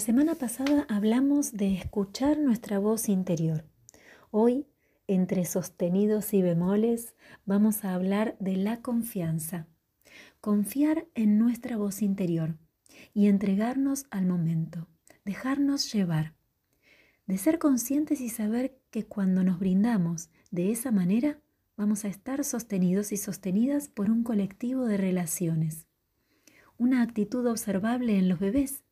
Semana pasada hablamos de escuchar nuestra voz interior. Hoy, entre sostenidos y bemoles, vamos a hablar de la confianza. Confiar en nuestra voz interior y entregarnos al momento, dejarnos llevar. De ser conscientes y saber que cuando nos brindamos de esa manera, vamos a estar sostenidos y sostenidas por un colectivo de relaciones. Una actitud observable en los bebés,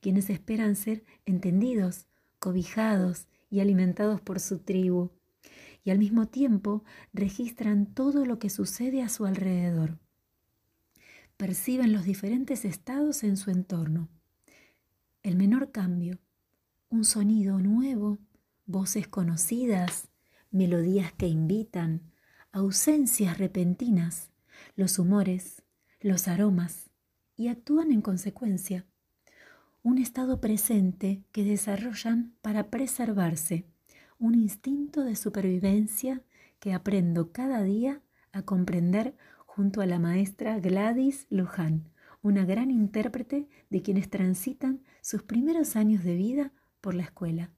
quienes esperan ser entendidos, cobijados y alimentados por su tribu, y al mismo tiempo registran todo lo que sucede a su alrededor. Perciben los diferentes estados en su entorno. El menor cambio, un sonido nuevo, voces conocidas, melodías que invitan, ausencias repentinas, los humores, los aromas, y actúan en consecuencia. Un estado presente que desarrollan para preservarse, un instinto de supervivencia que aprendo cada día a comprender junto a la maestra Gladys Luján, una gran intérprete de quienes transitan sus primeros años de vida por la escuela.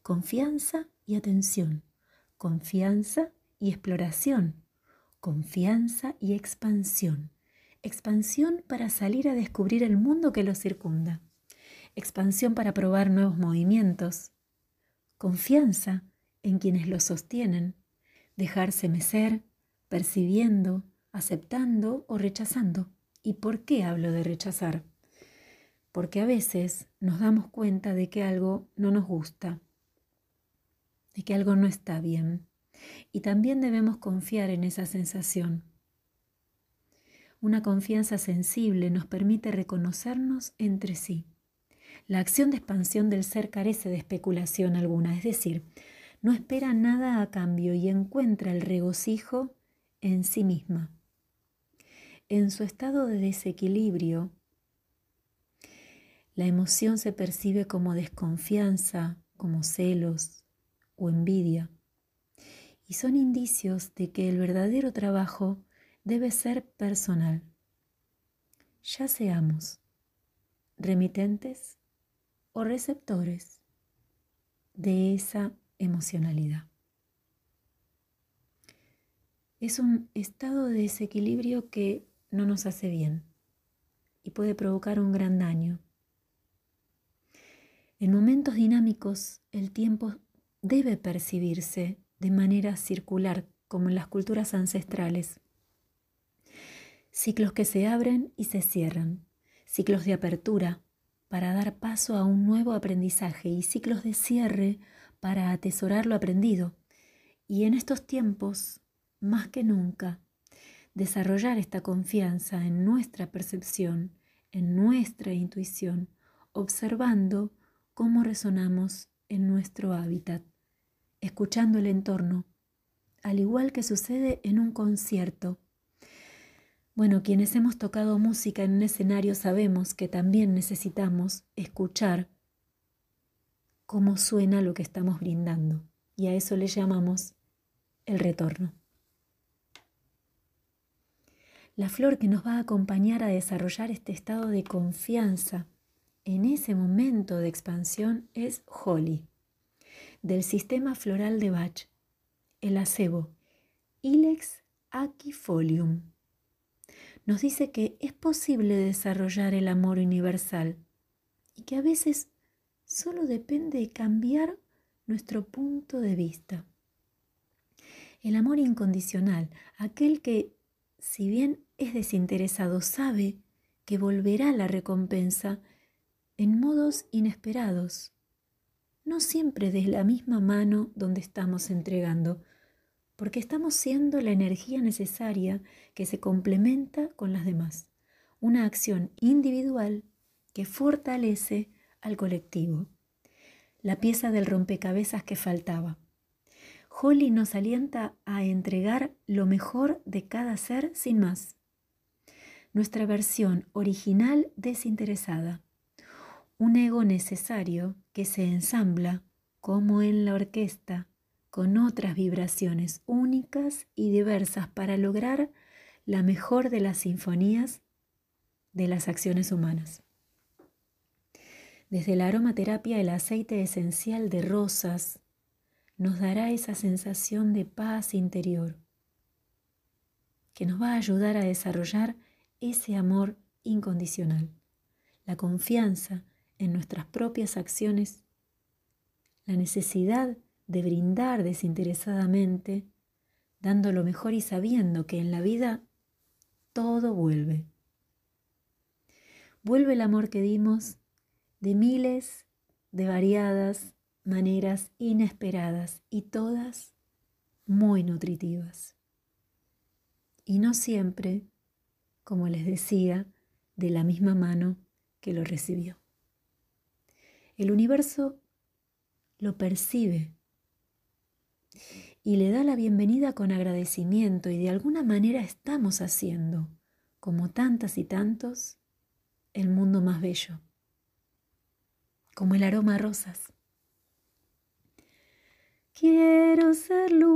Confianza y atención, confianza y exploración, confianza y expansión. Expansión para salir a descubrir el mundo que los circunda. Expansión para probar nuevos movimientos. Confianza en quienes los sostienen. Dejarse mecer, percibiendo, aceptando o rechazando. ¿Y por qué hablo de rechazar? Porque a veces nos damos cuenta de que algo no nos gusta, de que algo no está bien y también debemos confiar en esa sensación. Una confianza sensible nos permite reconocernos entre sí. La acción de expansión del ser carece de especulación alguna, es decir, no espera nada a cambio y encuentra el regocijo en sí misma. En su estado de desequilibrio, la emoción se percibe como desconfianza, como celos o envidia y son indicios de que el verdadero trabajo debe ser personal. Ya seamos remitentes o receptores de esa emocionalidad. Es un estado de desequilibrio que no nos hace bien y puede provocar un gran daño. En momentos dinámicos el tiempo debe percibirse de manera circular, como en las culturas ancestrales. Ciclos que se abren y se cierran, ciclos de apertura para dar paso a un nuevo aprendizaje y ciclos de cierre para atesorar lo aprendido. Y en estos tiempos, más que nunca, desarrollar esta confianza en nuestra percepción, en nuestra intuición, observando cómo resonamos en nuestro hábitat escuchando el entorno, al igual que sucede en un concierto. Bueno, quienes hemos tocado música en un escenario sabemos que también necesitamos escuchar cómo suena lo que estamos brindando, y a eso le llamamos el retorno. La flor que nos va a acompañar a desarrollar este estado de confianza en ese momento de expansión es Holly del sistema floral de Bach, el acebo, Ilex aquifolium. Nos dice que es posible desarrollar el amor universal y que a veces solo depende de cambiar nuestro punto de vista. El amor incondicional, aquel que, si bien es desinteresado, sabe que volverá la recompensa en modos inesperados no siempre de la misma mano donde estamos entregando, porque estamos siendo la energía necesaria que se complementa con las demás, una acción individual que fortalece al colectivo, la pieza del rompecabezas que faltaba. Holly nos alienta a entregar lo mejor de cada ser sin más. Nuestra versión original desinteresada un ego necesario que se ensambla, como en la orquesta, con otras vibraciones únicas y diversas para lograr la mejor de las sinfonías de las acciones humanas. Desde la aromaterapia el aceite esencial de rosas nos dará esa sensación de paz interior que nos va a ayudar a desarrollar ese amor incondicional, la confianza en nuestras propias acciones, la necesidad de brindar desinteresadamente, dando lo mejor y sabiendo que en la vida todo vuelve. Vuelve el amor que dimos de miles de variadas maneras inesperadas y todas muy nutritivas. Y no siempre, como les decía, de la misma mano que lo recibió. El universo lo percibe y le da la bienvenida con agradecimiento y de alguna manera estamos haciendo, como tantas y tantos, el mundo más bello, como el aroma a rosas. Quiero ser luz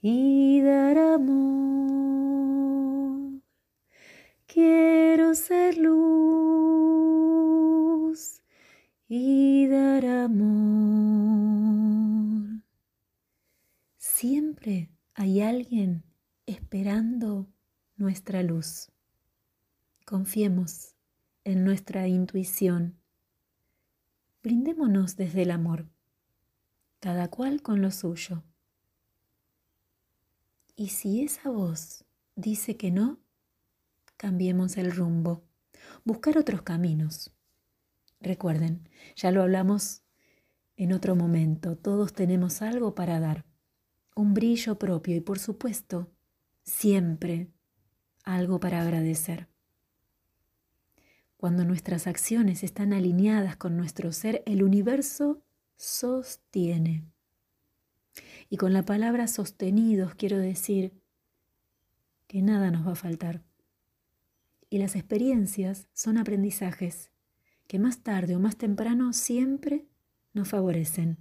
y dar amor. Quiero ser luz y dar amor. Siempre hay alguien esperando nuestra luz. Confiemos en nuestra intuición. Brindémonos desde el amor, cada cual con lo suyo. Y si esa voz dice que no, cambiemos el rumbo, buscar otros caminos. Recuerden, ya lo hablamos en otro momento, todos tenemos algo para dar, un brillo propio y por supuesto, siempre algo para agradecer. Cuando nuestras acciones están alineadas con nuestro ser, el universo sostiene. Y con la palabra sostenidos quiero decir que nada nos va a faltar. Y las experiencias son aprendizajes que más tarde o más temprano siempre nos favorecen.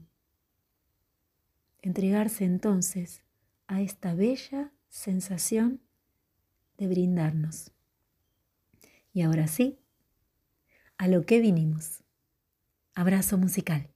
Entregarse entonces a esta bella sensación de brindarnos. Y ahora sí, a lo que vinimos. Abrazo musical.